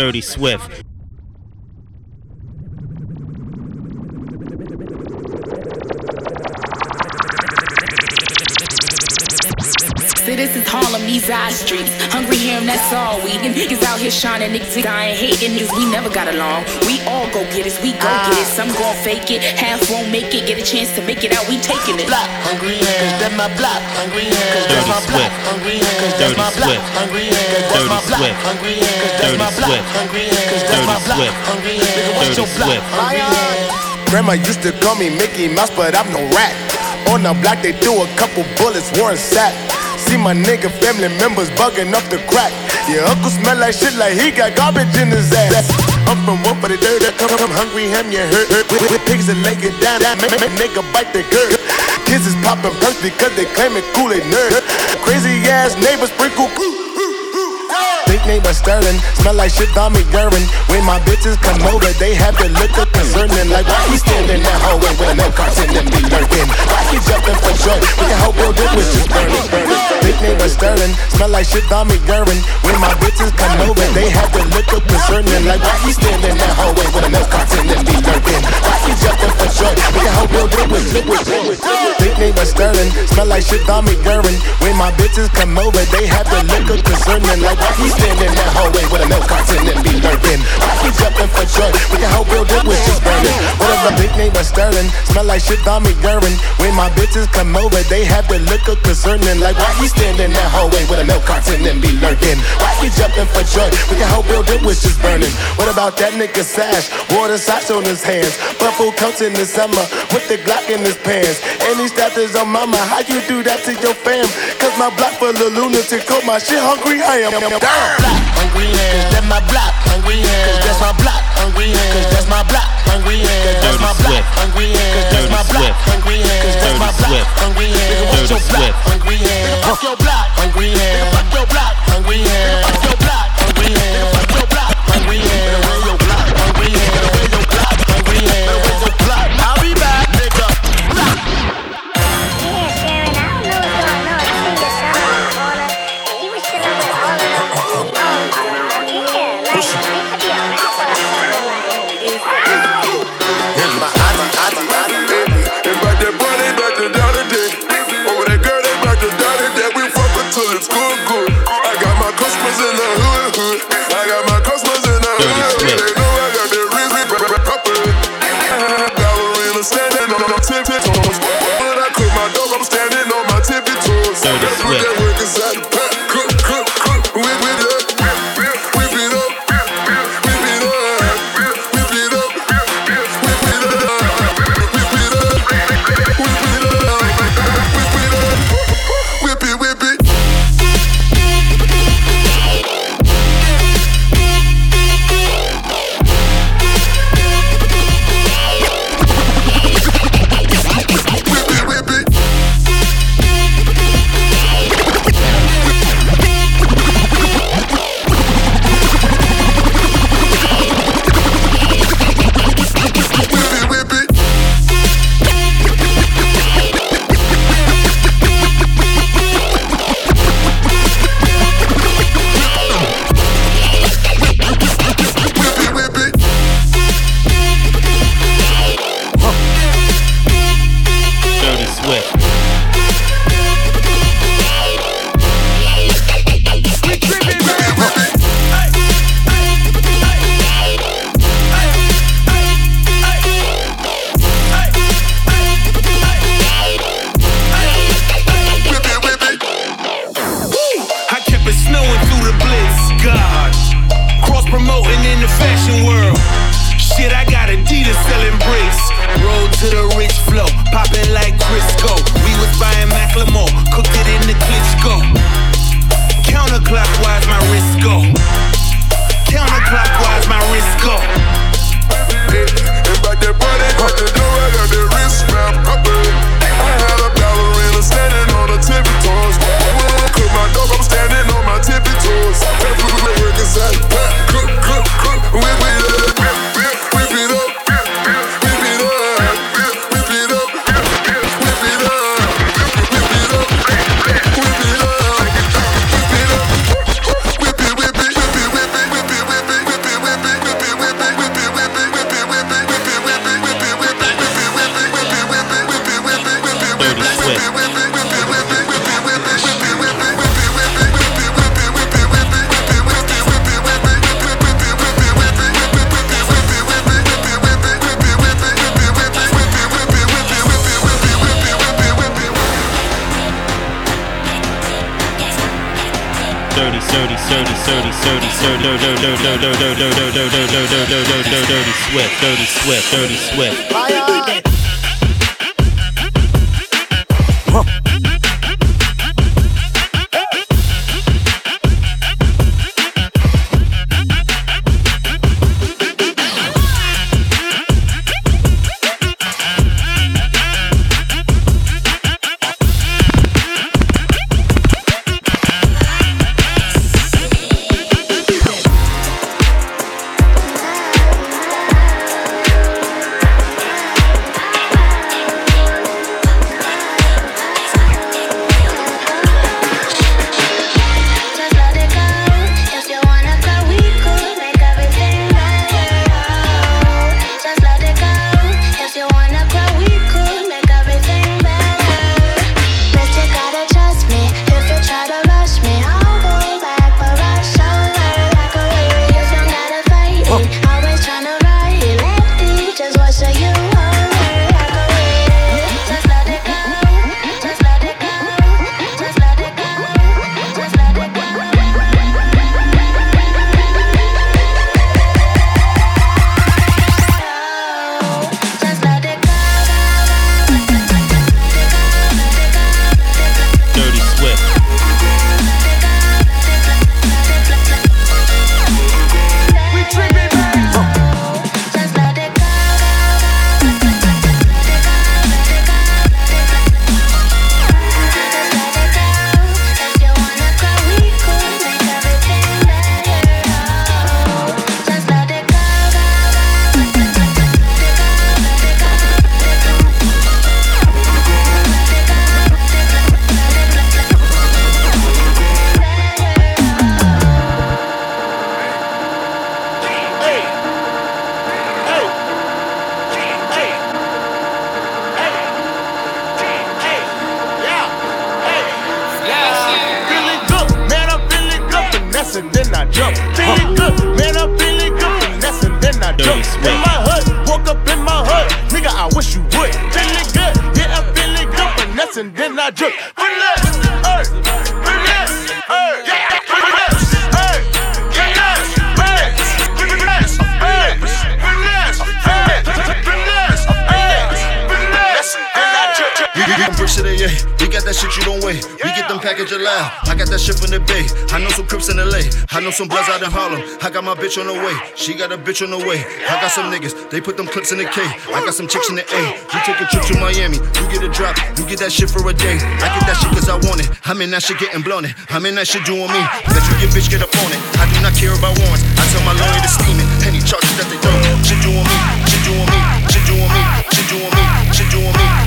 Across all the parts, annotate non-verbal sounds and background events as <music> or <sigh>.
Dirty Swift. Harlem, these eye streets. Hungry here, and that's all we. And niggas out here shining, niggas dying, hating niggas. We never got along. We all go get it, we go ah. get it. Some gon' fake it, half won't make it. Get a chance to make it out, we taking it. Block, hungry hands, that's my block, hungry hands, cause that's my block, hungry hands, cause that's my block, hungry hands, cause that's my block, hungry hands, cause that's my block, hungry hands, cause that's my block, hungry hands, nigga, what's your block, hungry hands. Grandma used to call me Mickey Mouse, but I'm no rat. On the block, they threw a couple bullets, Warren Sapp. See my nigga family members bugging up the crack. Your uncle smell like shit like he got garbage in his ass. I'm from one for the dirt, I come, come hungry, ham, you hurt. With, pigs and leg it down, down, make, nigga bite the girl. Kids is popping perks because they claiming Kool-Aid nerd. Crazy ass neighbors sprinkle. Big name but Sterling, smell like shit on me urine. When my bitches come over, they have the liquor concerning. Like why he standing in that hallway with a no carton and be lurking? Why he jumping for joy? We can hope building was just burning. Big name but Sterling, smell like shit on me urine. When my bitches come over, they have the liquor concerning. Like why he standing in that hallway with a no carton and be lurking? Why he jumping for joy? We can hope building was Big name but Sterling, smell like shit on me urine. When my bitches come over, they have the liquor concerning. Like why he in that hallway with a no carton and be lurking? Why he jumping for joy? We can hope building was just burning. What if the big name was Smell like shit on me urine. When my bitches come over, they have the liquor concerning. Like why he standing that hallway with a milk carton and be lurking? Why he jumping for joy? We can hope building was just burning. What about that nigga Sash? Water socks on his hands. Buffalo coats in the summer with the Glock in his pants. And he his on mama. How you do that to your fam? Cause my block full of lunatic. Call my shit hungry. I am down. block, hungry that's my block, hungry hands, cause that's my block, hungry hands, cause that's my block, hungry hands, cause that's my block, hungry hands, cause that's my block, hungry hands, cause that's my block, hungry hands, nigga, what's your block, hungry hands, fuck your block, hungry hands, fuck your block, hungry hands, fuck your block, hungry hands, fuck your block, hungry hands, where your block, hungry hands, where your block, hungry hands, dirty Swift, Finessing, then I jump. Feeling uh-huh. good, man, I'm feeling good. Finessing, then I jump. In my hood, woke up in my hood. Nigga, I wish you would. Feeling good, yeah, I'm feeling good. Finessing, then I jump. Finesse, hey, finesse, hey, yeah, We them bricks to the yeah. We got that shit you don't wait. We get them package loud. I got that shit from the bay. I know some Crips in LA. I know some Bloods out in Harlem. I got my bitch on the way. She got a bitch on the way. I got some niggas. They put them clips in the K. I got some chicks in the A. You take a trip to Miami. You get a drop. You get that shit for a day. I get that shit cause I want it. I'm in that shit getting blown it. I'm in that shit doing me. Bet you get bitch get up on it. I do not care about warrants. I tell my lawyer to steam it. Any charges that they throw. Shit doing me. Shit doing me. Shit doing me. Shit doing me. Shit doing me.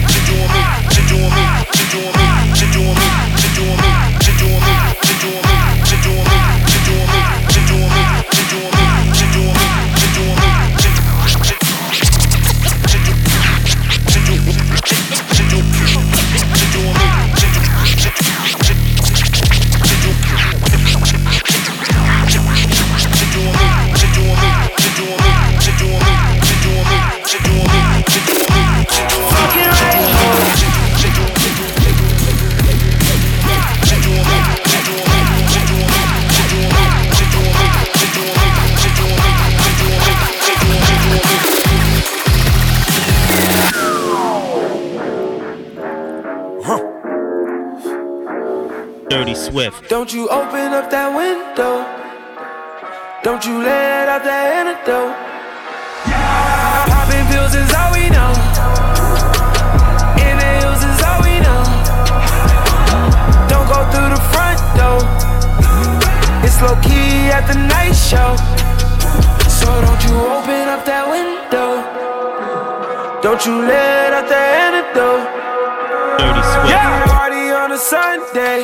Swift. Don't you open up that window. Don't you let out that antidote. Popping pills is all we know. In the hills is all we know. Don't go through the front door. It's low key at the night show. So don't you open up that window. Don't you let out that antidote. Dirty Swift. Yeah, party on a Sunday.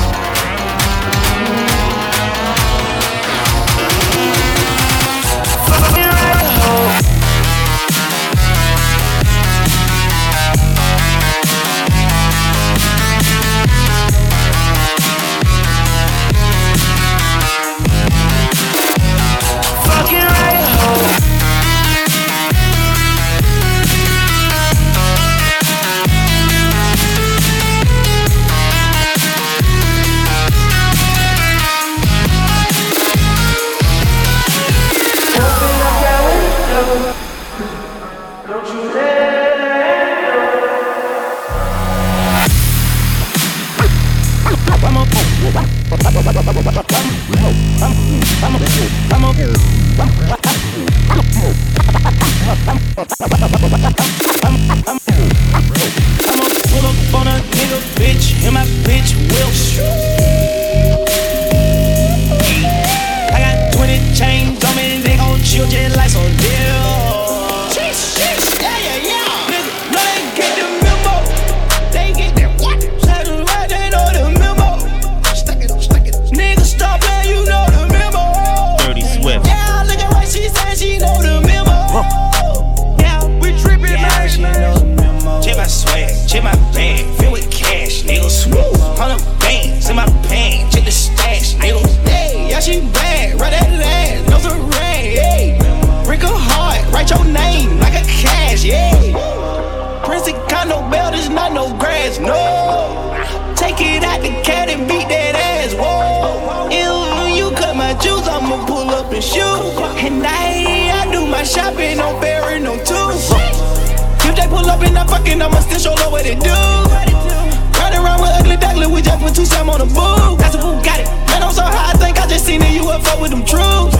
Pull up and I'm fucking, I'ma still show them what it do. Ride around with ugly duckling, we just put two Sam on the boo. That's a boo, got it. Man, I'm so high, I think I just seen a UFO with them truths.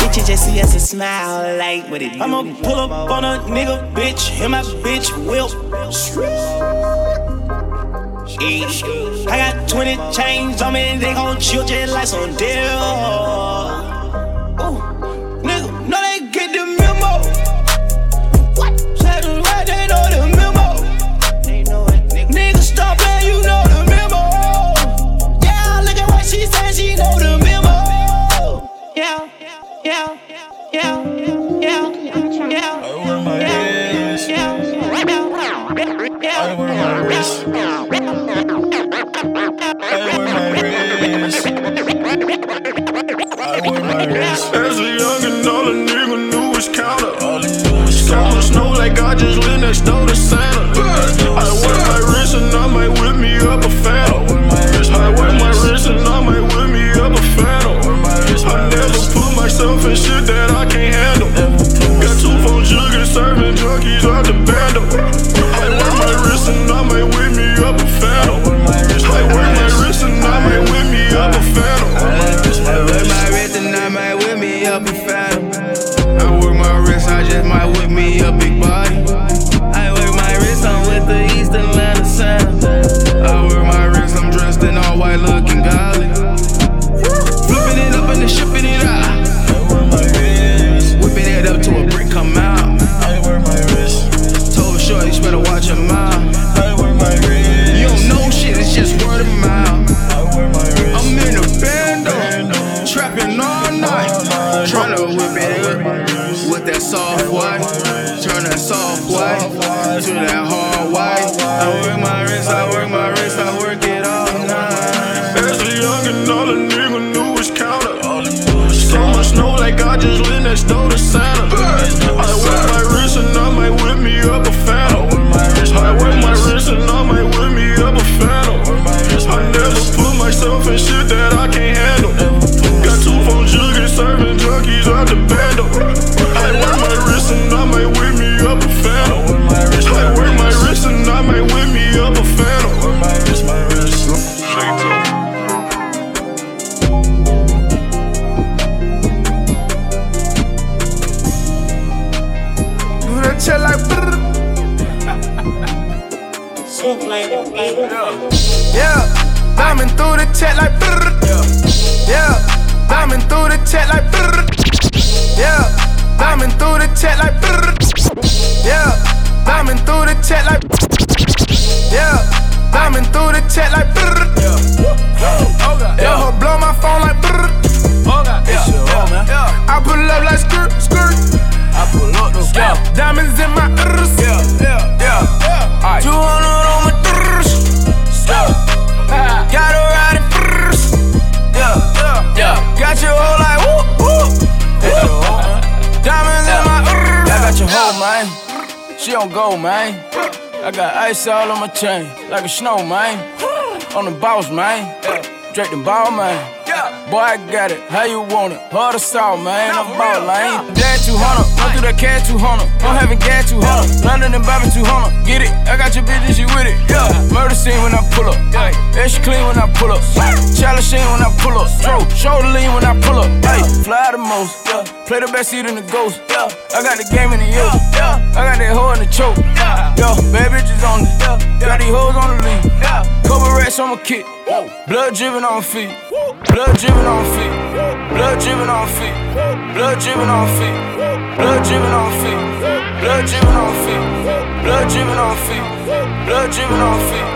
Bitches just see us and smile like what it do. I'ma pull up on a nigga, bitch, and my bitch will. I got 20 chains on me, they gon' chill just like some deal. I wear my wrist. I wear my wrist. As a youngin', all a nigga knew was counter. All he is So much snow like I just live next door diamonds in my ears. Yeah, yeah, yeah. Alright. 200 on my ears. Yeah. <laughs> Got her riding first. Yeah, yeah, yeah. Got your whole like whoop, whoop. Yeah. Diamonds in my ears. I got your hoe, man. She on go, man. I got ice all on my chain, like a snow, man. <laughs> On the boss, man. Drake the ball, man. Boy, I got it. How you want it? Hard to saw, man. I'm ball lane. Dad 200, run through that cat 200. I'm having gas 200. London and Bobby 200. Get it? I got your bitch and she with it. Yeah. Murder scene when I pull up. Ay. Extra clean when I pull up. Challenge scene when I pull up. Throw shoulder lean when I pull up. Ay. Fly the most yeah. Play the best seat in the ghost, yeah. I got the game in the yo, yeah. I got that hoe in the choke, yeah. Yo, bad bitches on the, yeah. Got these hoes on the lead, yeah. Couple rats on my kit, blood dripping on feet, blood dripping on feet, blood dripping on feet, blood dripping on feet, blood dripping on feet, blood dripping on feet, blood dripping on feet, blood on feet.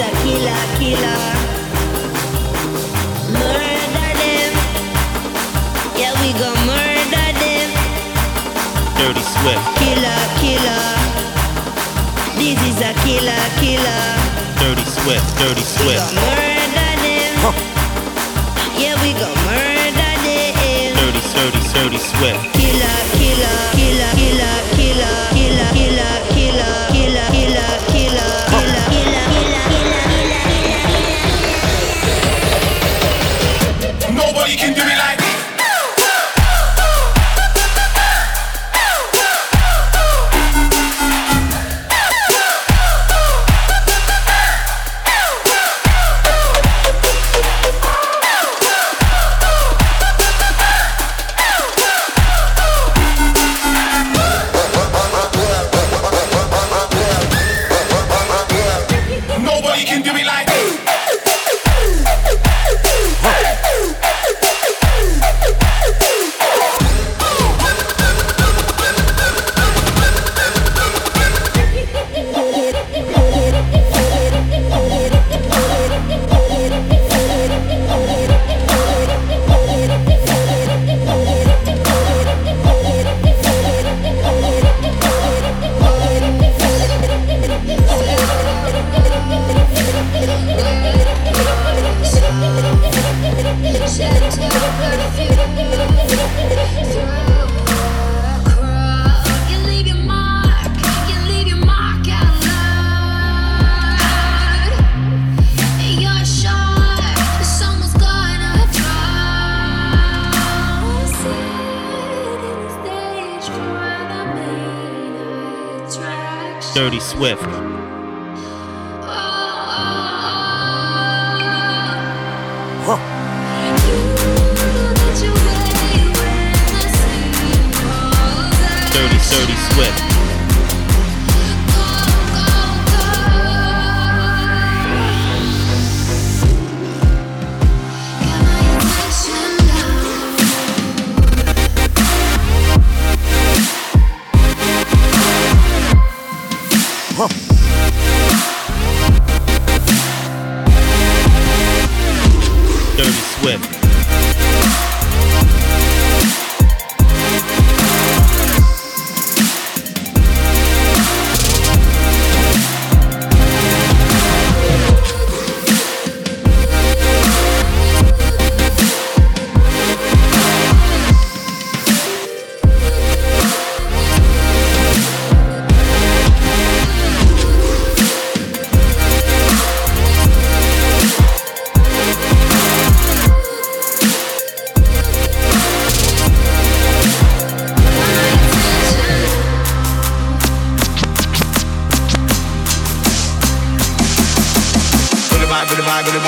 a killer, killer. Murder them. Yeah, we gon' murder them. Dirty Swift. Killer, killer. This is a killer, killer. Dirty Swift. Dirty We gon' murder them. Yeah, we gon' murder them. Dirty, dirty, dirty Swift. Killer, killer, killer, killer, killer, killer, killer, Swift. Dirty, dirty Swift.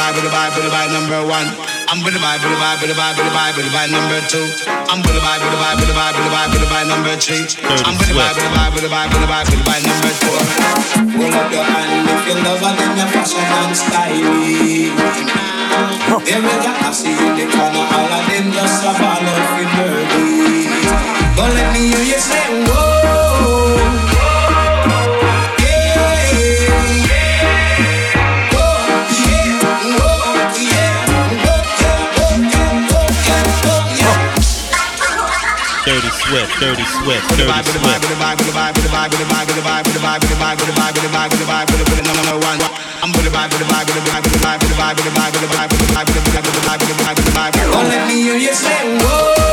Vibe, with the vibe, with the vibe, with the vibe number one. I'm with the vibe, with the vibe, with the vibe, with the vibe, with the vibe number two. I'm with the vibe, with the vibe, with the vibe, with the vibe, with the vibe number three. I'm with the vibe, with the vibe, with the vibe, with the vibe, with the vibe number four. Hold up your hand if you love her, then your fashion and styling. Them with your assy in the corner, all of them just a ball out for dirty. Don't let me hear you say whoa. Swift, Dirty Swift, Dirty Swift. Only me and you say.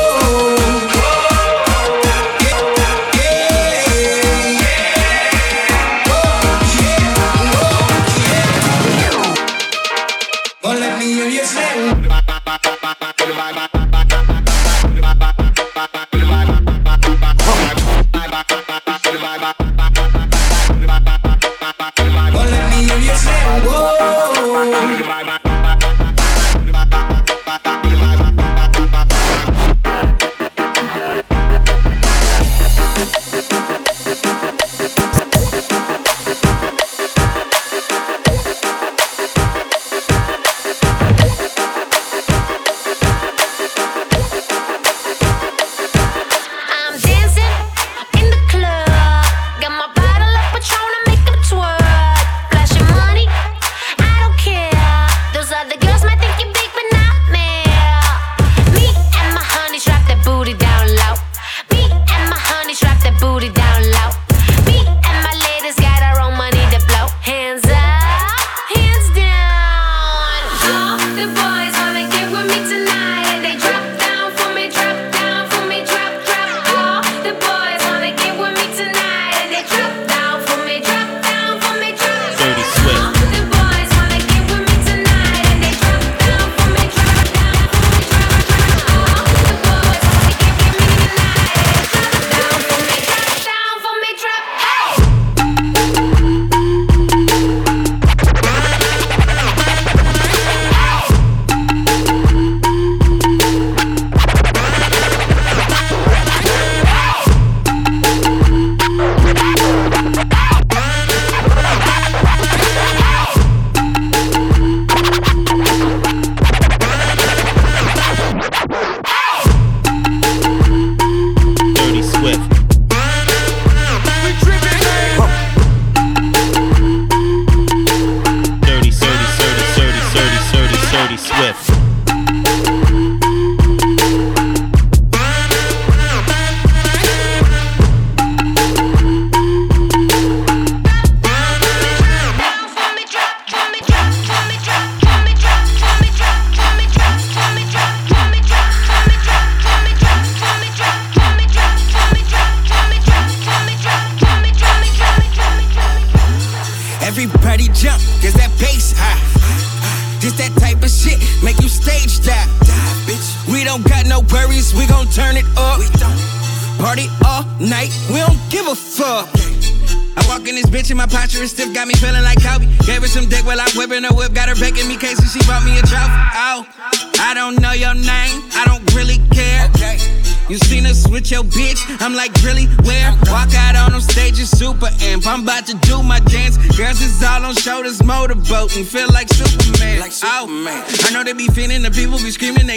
Shoulders, motorboating, feel like Superman. Like Superman. Oh, I know they be feeling, the people be screaming,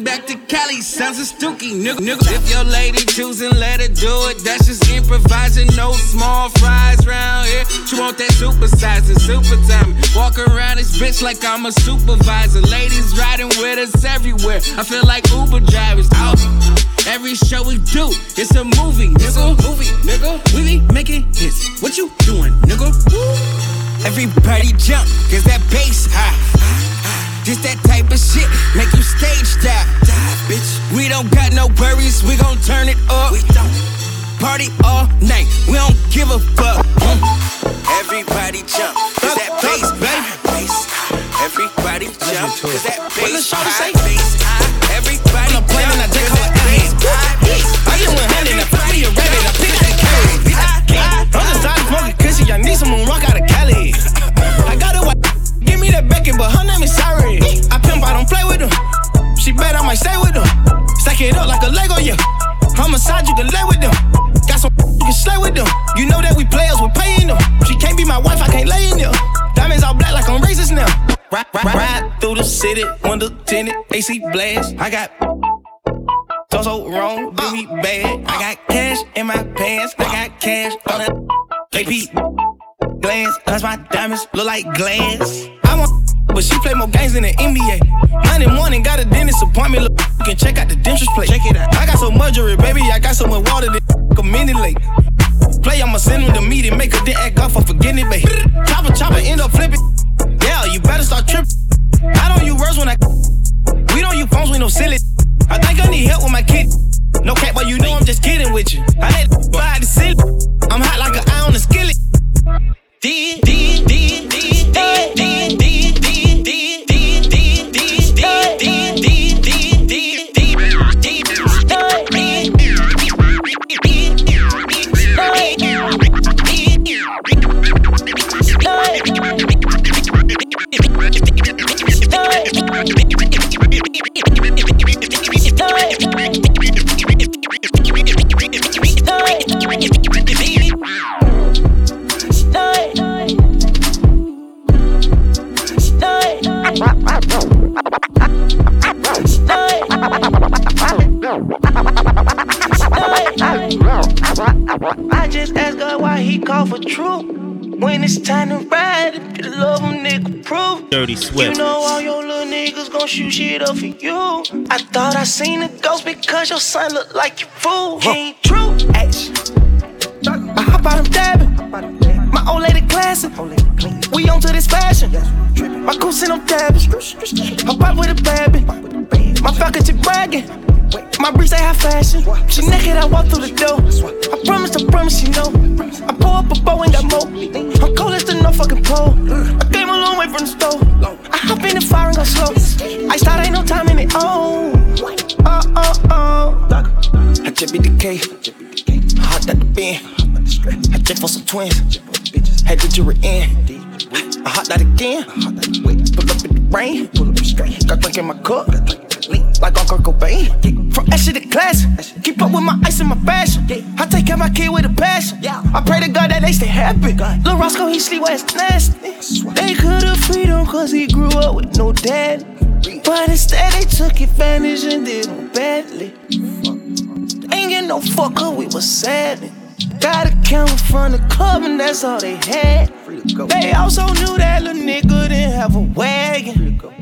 Back to Cali, sounds a stooky, nigga. nigga. If your lady choosing, let her do it. That's just improvising, no small fries round here. She want that super size and super time. Walk around this bitch like I'm a supervisor. Ladies riding with us everywhere. I feel like Uber drivers out. Every show we do, it's a movie, nigga. It's a movie, nigga. We be making hits. What you doing, nigga? Everybody jump, cause that bass high. This that type of shit, make you stage dive. bitch. We don't got no worries, we gon' turn it up. We don't. Party all night, we don't give a fuck. Mm. Everybody jump, cause that bass, baby. Bass. Everybody jump, cause that bass high. Bass high. Everybody jump, cause that bass high. I just went hunting and fuck me a rabbit. I picked that carrot. I'm just out smoking cushy. I need someone rock out of Cali. I got a white. Give me that bacon, but her name is Sorry. I pimp, I don't play with them. She bet I might stay with them. Stack it up like a Lego, yeah. Homicide, you can lay with them. Got some you can slay with them. You know that we players, we're paying them. She can't be my wife, I can't lay in them. Diamonds all black like I'm racist now. Ride, ride, ride through the city, window tinted, AC blast. I got so so wrong, do me bad. I got cash in my pants, I got cash on that AP glance. Cause my diamonds look like glass. I want, but she play more games than the NBA. Monday morning, got a dentist appointment. Look, you can check out the dentist plate. Check it out. I got so much jewelry, baby. I got so much water that <laughs> a minute late. Play, I'ma send him the meeting, make her then act up for forgetting it, babe. Chopper, chopper, end up flipping. Yeah, you better start tripping. I don't use words when I. We don't use phones, we no silly. I think I need help with my kid. No cap, but you know I'm just kidding with you. Prove. You know all your little niggas gon' shoot shit up for you. I thought I seen a ghost because your son look like you fool. He ain't true. Action. I hop out, I'm dabbing. My old lady classic. We on to this fashion. My goose and I'm dabbing. Hop out with a baby. My faculty bragging. My bricks they high fashion. She naked, I walk through the door. I promise, I promise, you know. I pull up a bow and got more. I'm cold as the no fucking pole. I came a long way from the store. I hop in the fire and go slow. I start ain't no time in it. Oh, oh, oh, oh. I just be the K. Hot at the bin. I check for some twins. Had the jury in. I hot that again. Pull up in the rain. Got drink in my cup. Like Kurt Cobain. From Ashley to class. Keep up with my ice and my fashion. I take care of my kid with a passion. I pray to God that they stay happy. Lil Roscoe, he sleep where it's nasty. They could've freed him cause he grew up with no dad. But instead they took advantage and did him badly. Ain't get no fuck up, we was sad. Got a camera from the club and that's all they had. They also knew that little nigga didn't have a wagon.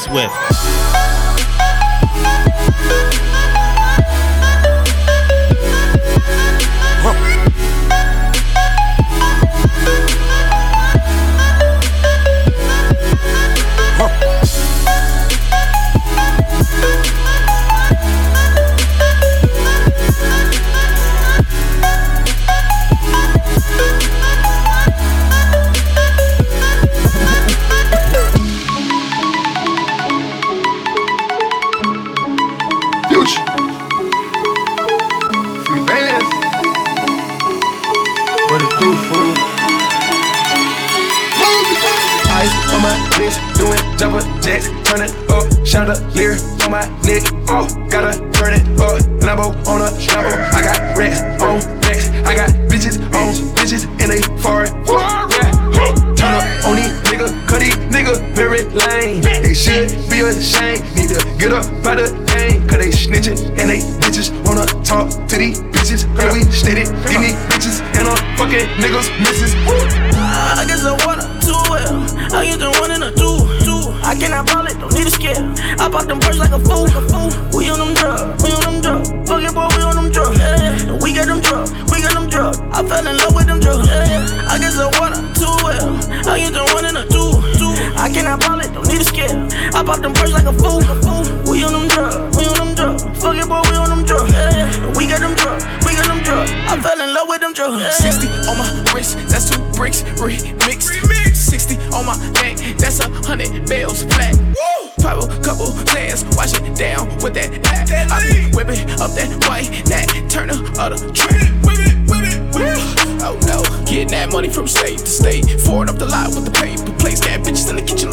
Swift.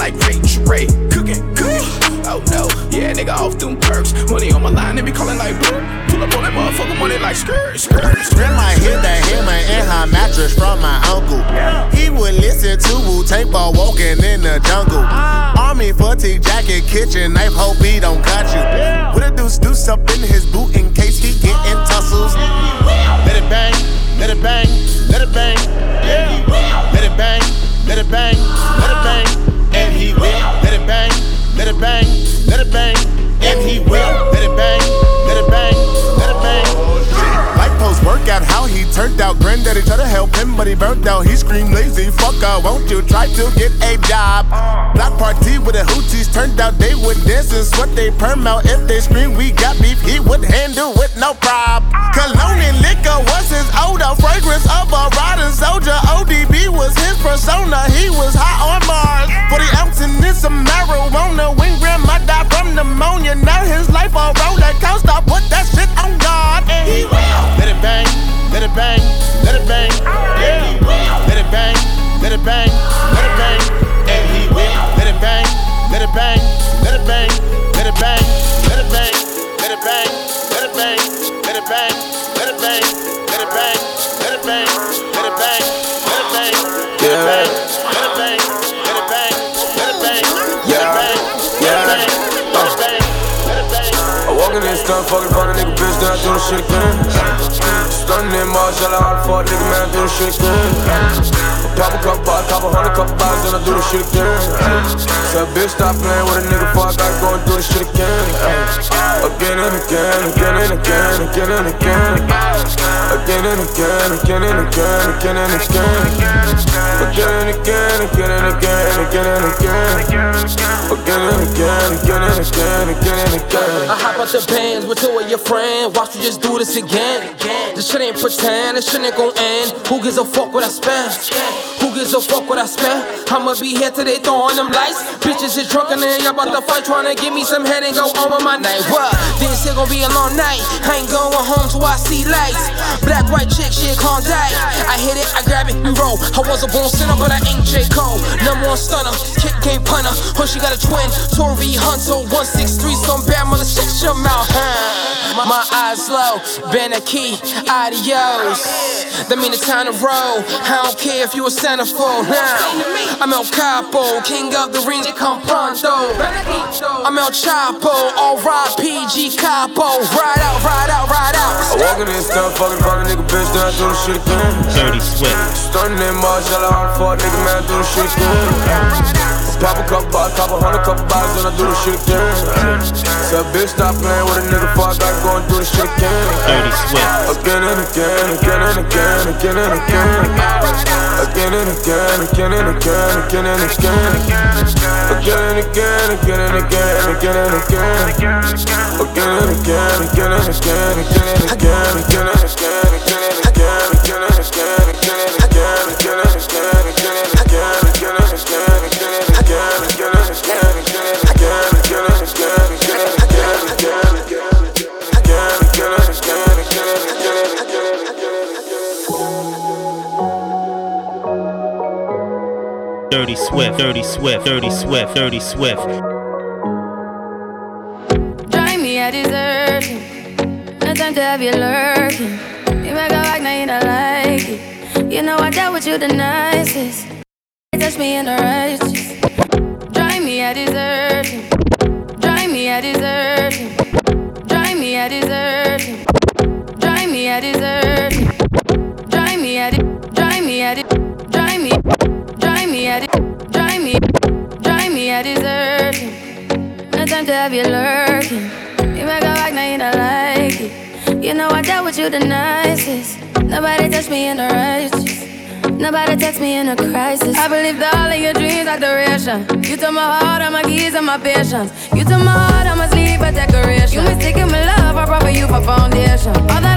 Like Ray Ray. Cooking, cooking. Oh no, yeah, nigga off them perks. Money on my line, they be calling like blur. Pull up on that motherfucker money like skirt, skirt. Grandma hid the hammer in her mattress from my uncle. He would listen to Wu Tang while walking in the jungle. Army fatigue jacket, kitchen knife, hope he don't cut you. With a deuce deuce up in his boot in case he get in tussles. Let it bang, let it bang, let it bang. Let it bang, let it bang, let it bang. Will. Let it bang, let it bang, let it bang. And he will. Post workout, how he turned out. Granddaddy tried to help him, but he burnt out. He screamed lazy, fucker, uh, won't you try to get a job? Block party with the hooties, turned out they would dance and sweat they perm out. If they scream, we got beef, he would handle with no prob. Cologne and liquor was his odor, fragrance of a riding soldier. ODB was his persona, he was high on Mars. 40 ounce and then some marijuana. When grandma died from pneumonia, now his life a roller coaster. Put that shit on God, and he will. Let it bang, let it bang, let it bang, yeah. Let it bang, let it bang, let it bang, and he will. Let it bang, let it bang, let it bang, let it bang, let it bang, let it bang, let it bang, let it bang. Stuff, fucking front of nigga, bitch, then I do the shit again. Stunning in Marshall, how the fuck nigga, man, I do the shit again. Couple bars, cop a hundred couple bars, then I do the shit again. Say, bitch, stop playing with a nigga, before I go and do the shit again. Again and again, again and again, again and again. Again and again, again and again, again and again. Again and again, again and again, again and again. Again and again, again and again, again and again. I hop out the bands with two of your friends. Watch you just do this again. This shit ain't pretend, this shit ain't gon' end. Who gives a fuck what I spend? Who gives a fuck what I spend? I'ma be here today throwing them lights. Bitches is drunk and they about to fight, trying to give me some head and go on with my night. What? This is gonna be a long night. I ain't going home till I see lights. Black, white chick, shit can't die. I hit it, I grab it, we roll. I was a born sinner, but I ain't J. Cole. Number one stunner, kick game punter. Hush, she got a twin, Tori Hunter, 163, some bad mother, shut your mouth, huh? My eyes low, been a key, adios. That mean it's time to roll. I don't care if you a centerfold now. I'm El Capo, king of the rings, come pronto. I'm El Chapo, all right, PG Capo. Ride out, ride out, ride out. I walk in this stuff, fucking fucking nigga bitch, then I do the shit again. Dirty sweat. Starting in Marshall, I'm for a nigga, man, do the shit again. Pop a couple bottles, pop a hundred couple bottles, then I do the shit again. So bitch, stop playing with a nigga, fuck, I going through this shit again. Dirty Swift. Again and again, again and again, again and again. Again and again, again and again, again and again. Again and again, again and again, again and again. Again and again, again and again, again and again, again and again. Swift, Dirty Swift, Dirty Swift, Dirty Swift. Drive me a dessert. No time to have you lurking. You make a like, now you don't like it. You know I dealt with you the nicest. Touch me in the righteous. Drive me a dessert. Drive me a dessert. Drive me a dessert. Drive me a dessert. Drive to have you lurking. You make a like, now you don't like it. You know I dealt with you the nicest. Nobody touched me in the righteous. Nobody text me in a crisis. I believed all of your dreams are duration. You took my heart, all my keys, and my patience. You took my heart, I must leave a decoration. You mistaken my love, I brought for you for foundation. All that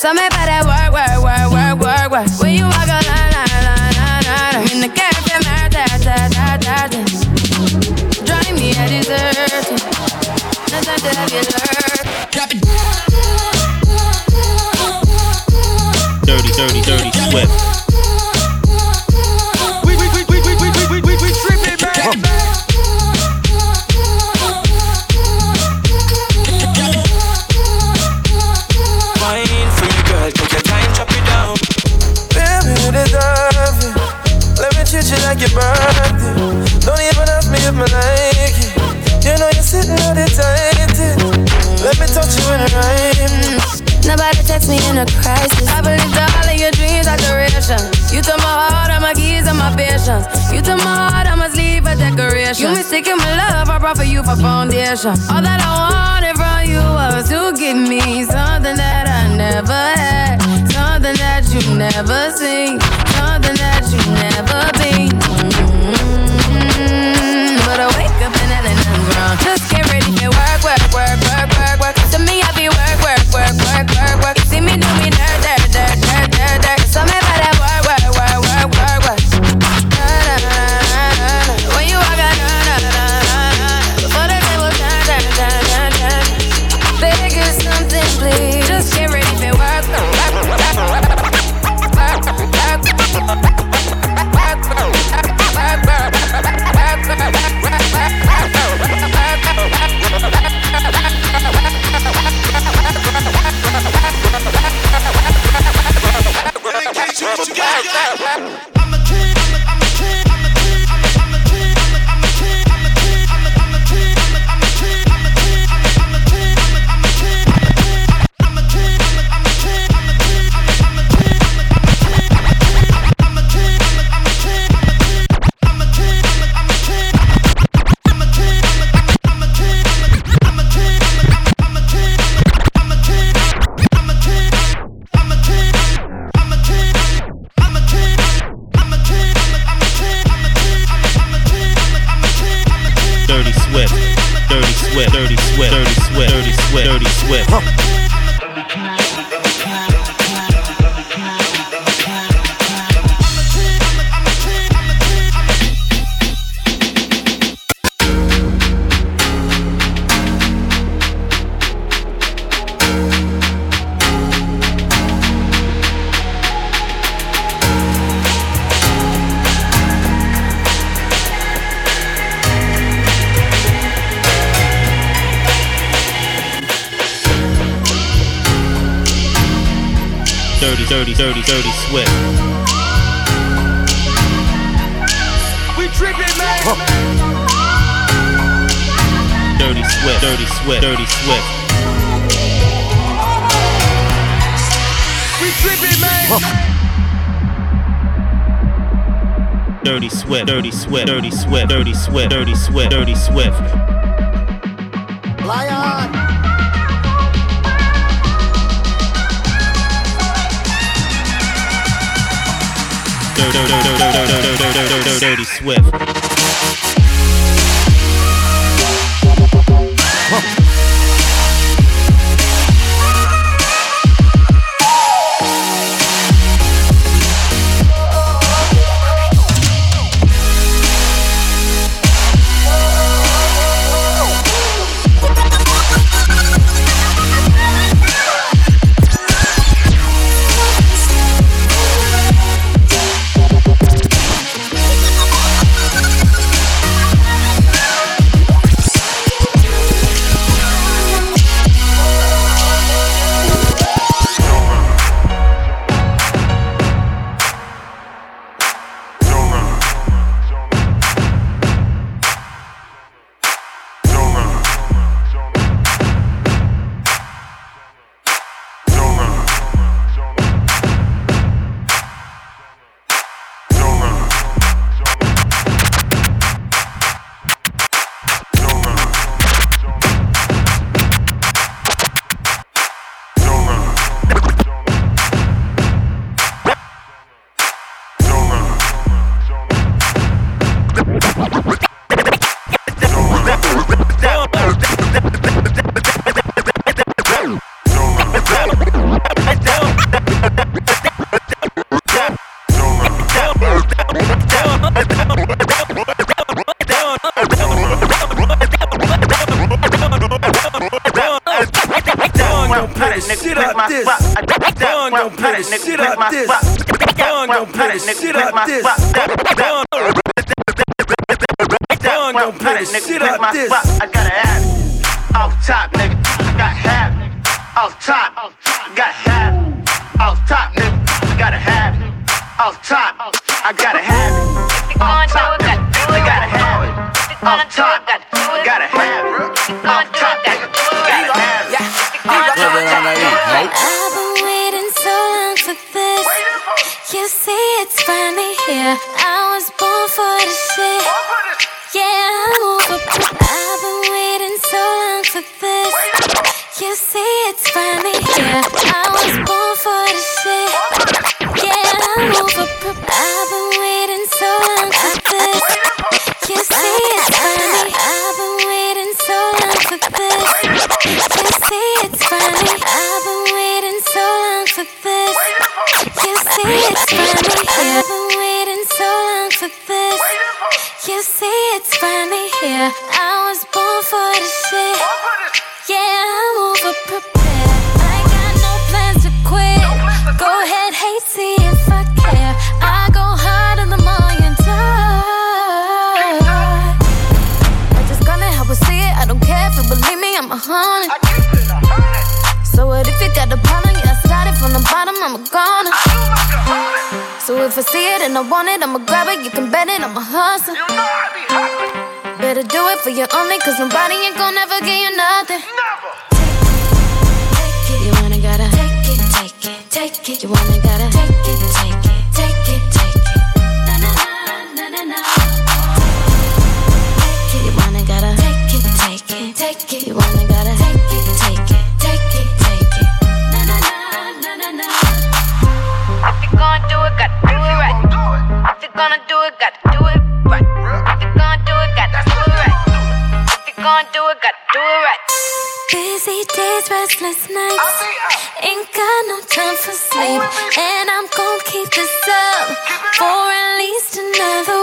something about that work, work, work, work, work, work. When you walk a line, line, line, line, line. I'm in the cafe, man, da, da, da, da, da. Drive me a dessert. Nothing to have you learn. Dirty, dirty, dirty Swift. In a crisis. I believed all of your dreams are duration. You took my heart, all my keys, and my patience. You took my heart, I must leave a decoration. You mistaken my love, I brought for you for foundation. All that I wanted from you was to give me something that I never had, something that you never seen, something that you never been. Mm, But I wake up and nothing's wrong. Just get ready for work, work, work, work, work, work. To me, I be work, work, work, work, work, work. Dirty, dirty, dirty Swift. We tripping, man. Dirty Swift, Dirty Swift, Dirty Swift. We tripping, man. Dirty Swift, Dirty Swift, Dirty Swift, Dirty Swift, Dirty Swift, Dirty Swift. Lion. Dirty Swift. The shit out this. Don don't play the shit out this. Don Don don't play the shit out this. I gotta have it. Off top, nigga. I got have it. Off top. Got have for see it and I want it, I'ma grab it. You can bet it, I'm a hustler. Better do it for you only, cause nobody ain't gonna ever give you nothing. Take it, you wanna gotta take it, take it, take it. You wanna gotta take it, take it, take it, take it. Na na na na na na. Take it, you wanna gotta take it, take it, take it. You wanna gonna do it, gotta do it right. If you're gonna do it, gotta do it right. If you're gonna do it, gotta do it right. Busy days, restless nights. Ain't got no time for sleep. And I'm gonna keep this up for at least another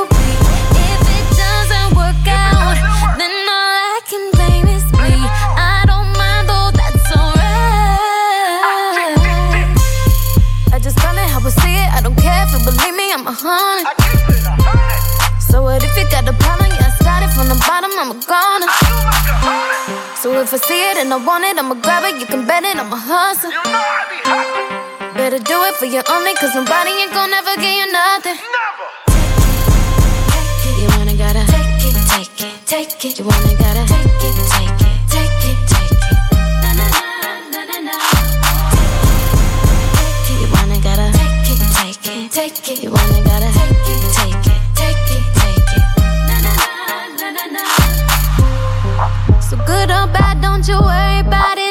bottom, I'm a goner. So if I see it and I want it, I'ma grab it. You can bet it, I'm a hustle. Better do it for you only, cause nobody ain't gonna ever give you nothing. You wanna gotta take it, take it, take it. You wanna gotta take it, take it, take it, take it. Na na na na na na. You wanna gotta take it, take it, take it. You wanna gotta take it, take it, So good or bad, don't you worry about it,